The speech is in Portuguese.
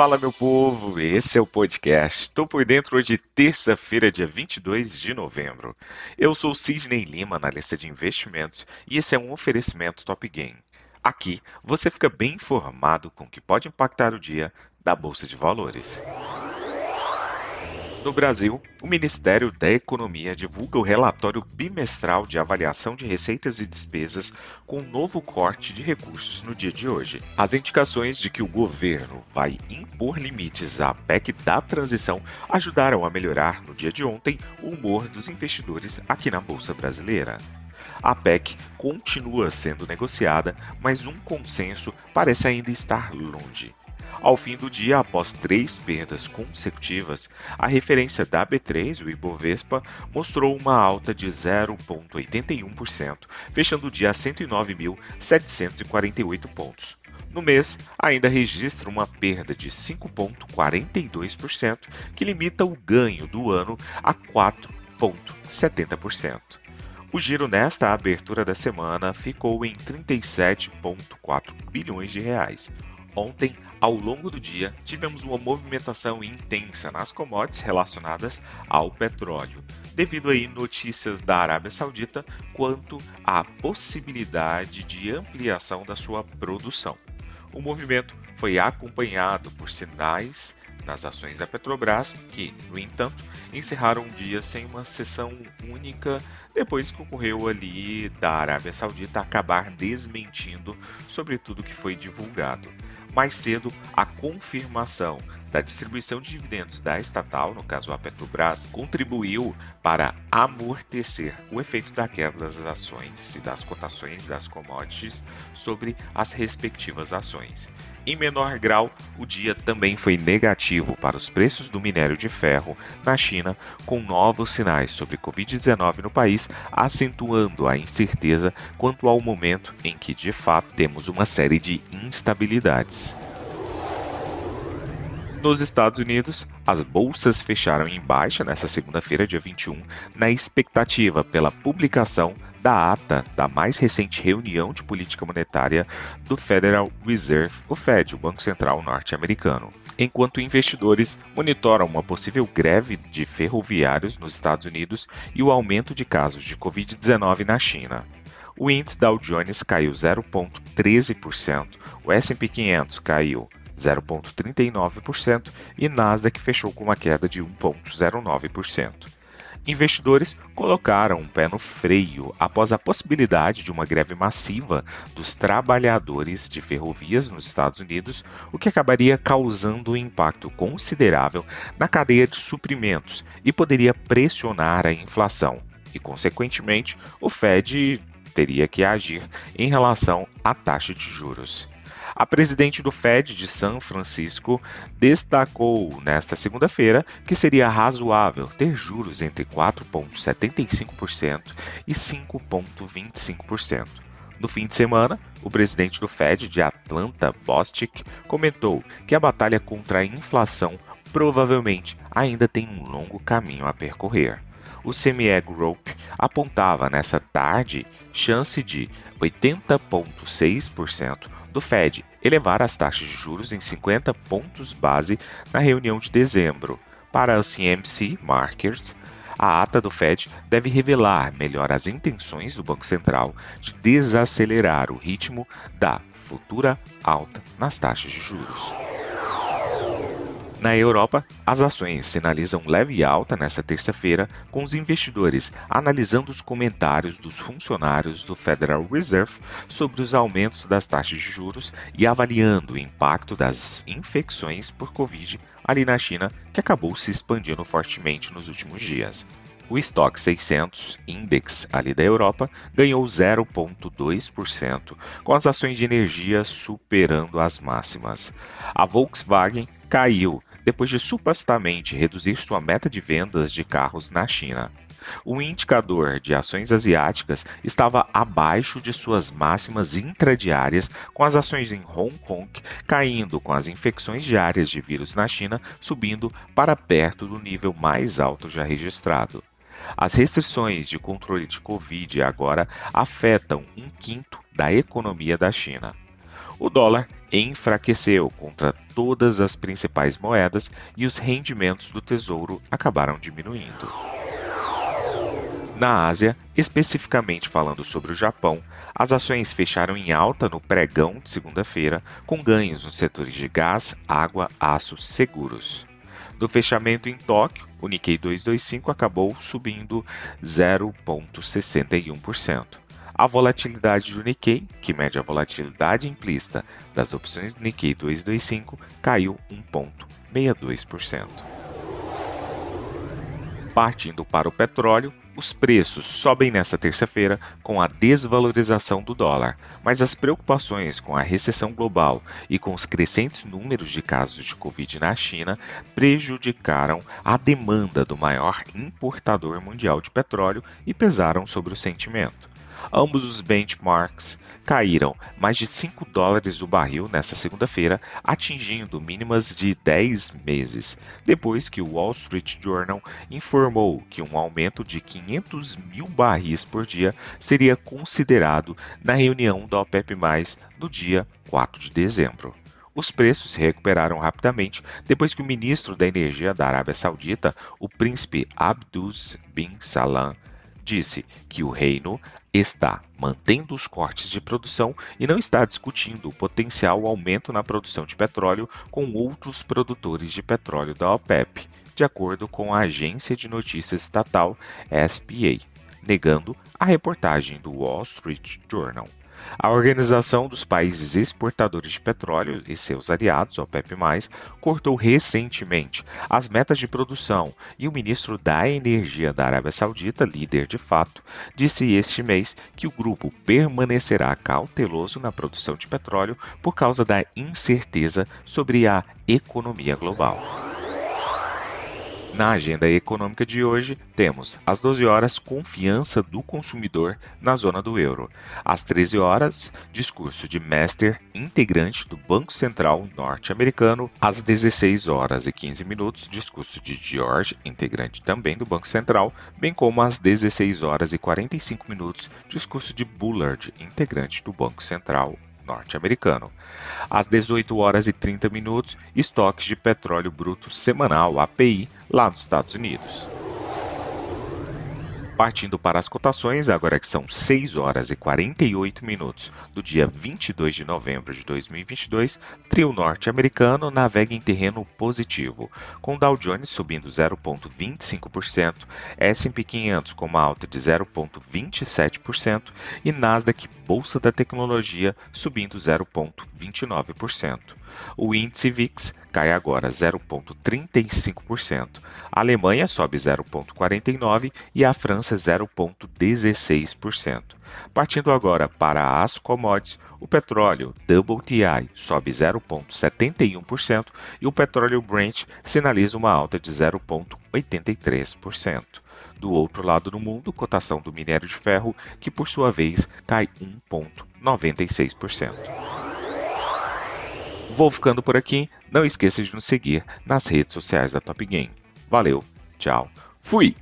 Fala, meu povo, esse é o podcast. Estou por dentro hoje, terça-feira, dia 22 de novembro. Eu sou Sidney Lima, analista de investimentos, e esse é um oferecimento Top Game. Aqui você fica bem informado com o que pode impactar o dia da Bolsa de Valores. No Brasil, o Ministério da Economia divulga o relatório bimestral de avaliação de receitas e despesas com um novo corte de recursos no dia de hoje. As indicações de que o governo vai impor limites à PEC da transição ajudaram a melhorar no dia de ontem o humor dos investidores aqui na Bolsa Brasileira. A PEC continua sendo negociada, mas um consenso parece ainda estar longe. Ao fim do dia, após três perdas consecutivas, a referência da B3, o Ibovespa, mostrou uma alta de 0,81%, fechando o dia a 109.748 pontos. No mês, ainda registra uma perda de 5,42%, que limita o ganho do ano a 4,70%. O giro nesta abertura da semana ficou em 37,4 bilhões de reais, Ontem, ao longo do dia, tivemos uma movimentação intensa nas commodities relacionadas ao petróleo, devido a notícias da Arábia Saudita quanto à possibilidade de ampliação da sua produção. O movimento foi acompanhado por sinais nas ações da Petrobras, que, no entanto, encerraram o dia sem uma sessão única depois que ocorreu ali da Arábia Saudita acabar desmentindo sobre tudo que foi divulgado. Mais cedo, a confirmação da distribuição de dividendos da estatal, no caso a Petrobras, contribuiu para amortecer o efeito da queda das ações e das cotações das commodities sobre as respectivas ações. Em menor grau, o dia também foi negativo para os preços do minério de ferro na China, com novos sinais sobre Covid-19 no país, acentuando a incerteza quanto ao momento em que de fato temos uma série de instabilidades. Nos Estados Unidos, as bolsas fecharam em baixa nesta segunda-feira, dia 21, na expectativa pela publicação da ata da mais recente reunião de política monetária do Federal Reserve, o Fed, o Banco Central norte-americano. Enquanto investidores monitoram uma possível greve de ferroviários nos Estados Unidos e o aumento de casos de Covid-19 na China. O índice Dow Jones caiu 0,13%, o S&P 500 caiu 0,39% e Nasdaq fechou com uma queda de 1,09%. Investidores colocaram um pé no freio após a possibilidade de uma greve massiva dos trabalhadores de ferrovias nos Estados Unidos, o que acabaria causando um impacto considerável na cadeia de suprimentos e poderia pressionar a inflação. E, consequentemente, o Fed teria que agir em relação à taxa de juros. A presidente do Fed de São Francisco destacou nesta segunda-feira que seria razoável ter juros entre 4,75% e 5,25%. No fim de semana, o presidente do Fed de Atlanta, Bostic, comentou que a batalha contra a inflação provavelmente ainda tem um longo caminho a percorrer. O CME Group apontava nessa tarde chance de 80,6% do Fed elevar as taxas de juros em 50 pontos base na reunião de dezembro. Para o CMC Markers, a ata do Fed deve revelar melhor as intenções do Banco Central de desacelerar o ritmo da futura alta nas taxas de juros. Na Europa, as ações sinalizam leve alta nesta terça-feira, com os investidores analisando os comentários dos funcionários do Federal Reserve sobre os aumentos das taxas de juros e avaliando o impacto das infecções por Covid ali na China, que acabou se expandindo fortemente nos últimos dias. O estoque 600 Index ali da Europa ganhou 0,2%, com as ações de energia superando as máximas. A Volkswagen caiu depois de supostamente reduzir sua meta de vendas de carros na China. O indicador de ações asiáticas estava abaixo de suas máximas intradiárias, com as ações em Hong Kong caindo com as infecções diárias de vírus na China subindo para perto do nível mais alto já registrado. As restrições de controle de Covid agora afetam um quinto da economia da China. O dólar enfraqueceu contra todas as principais moedas e os rendimentos do tesouro acabaram diminuindo. Na Ásia, especificamente falando sobre o Japão, as ações fecharam em alta no pregão de segunda-feira, com ganhos nos setores de gás, água, aço, seguros. No fechamento em Tóquio, o Nikkei 225 acabou subindo 0,61%. A volatilidade do Nikkei, que mede a volatilidade implícita das opções do Nikkei 225, caiu 1,62%. Partindo para o petróleo, os preços sobem nesta terça-feira com a desvalorização do dólar, mas as preocupações com a recessão global e com os crescentes números de casos de Covid na China prejudicaram a demanda do maior importador mundial de petróleo e pesaram sobre o sentimento. Ambos os benchmarks caíram mais de 5 dólares o barril nesta segunda-feira, atingindo mínimas de 10 meses, depois que o Wall Street Journal informou que um aumento de 500 mil barris por dia seria considerado na reunião da OPEP+, no dia 4 de dezembro. Os preços se recuperaram rapidamente depois que o ministro da Energia da Arábia Saudita, o príncipe Abdus bin Salam, disse que o reino está mantendo os cortes de produção e não está discutindo o potencial aumento na produção de petróleo com outros produtores de petróleo da OPEP, de acordo com a agência de notícias estatal SPA, negando a reportagem do Wall Street Journal. A Organização dos Países Exportadores de Petróleo e seus aliados, OPEP+, cortou recentemente as metas de produção e o ministro da Energia da Arábia Saudita, líder de fato, disse este mês que o grupo permanecerá cauteloso na produção de petróleo por causa da incerteza sobre a economia global. Na agenda econômica de hoje, temos às 12 horas confiança do consumidor na zona do euro. Às 13 horas, discurso de Mester, integrante do Banco Central norte-americano. Às 16 horas e 15 minutos, discurso de George, integrante também do Banco Central, bem como às 16 horas e 45 minutos, discurso de Bullard, integrante do Banco Central norte-americano. Às 18 horas e 30 minutos, estoques de petróleo bruto semanal API lá nos Estados Unidos. Partindo para as cotações, agora que são 6 horas e 48 minutos do dia 22 de novembro de 2022, trio norte-americano navega em terreno positivo, com Dow Jones subindo 0,25%, S&P 500 com uma alta de 0,27% e Nasdaq Bolsa da Tecnologia subindo 0,29%. O índice VIX cai agora 0,35%. A Alemanha sobe 0,49% e a França 0,16%. Partindo agora para as commodities, o petróleo WTI sobe 0,71% e o petróleo Brent sinaliza uma alta de 0,83%. Do outro lado do mundo, cotação do minério de ferro, que por sua vez cai 1,96%. Vou ficando por aqui. Não esqueça de nos seguir nas redes sociais da Top Game. Valeu, tchau, fui!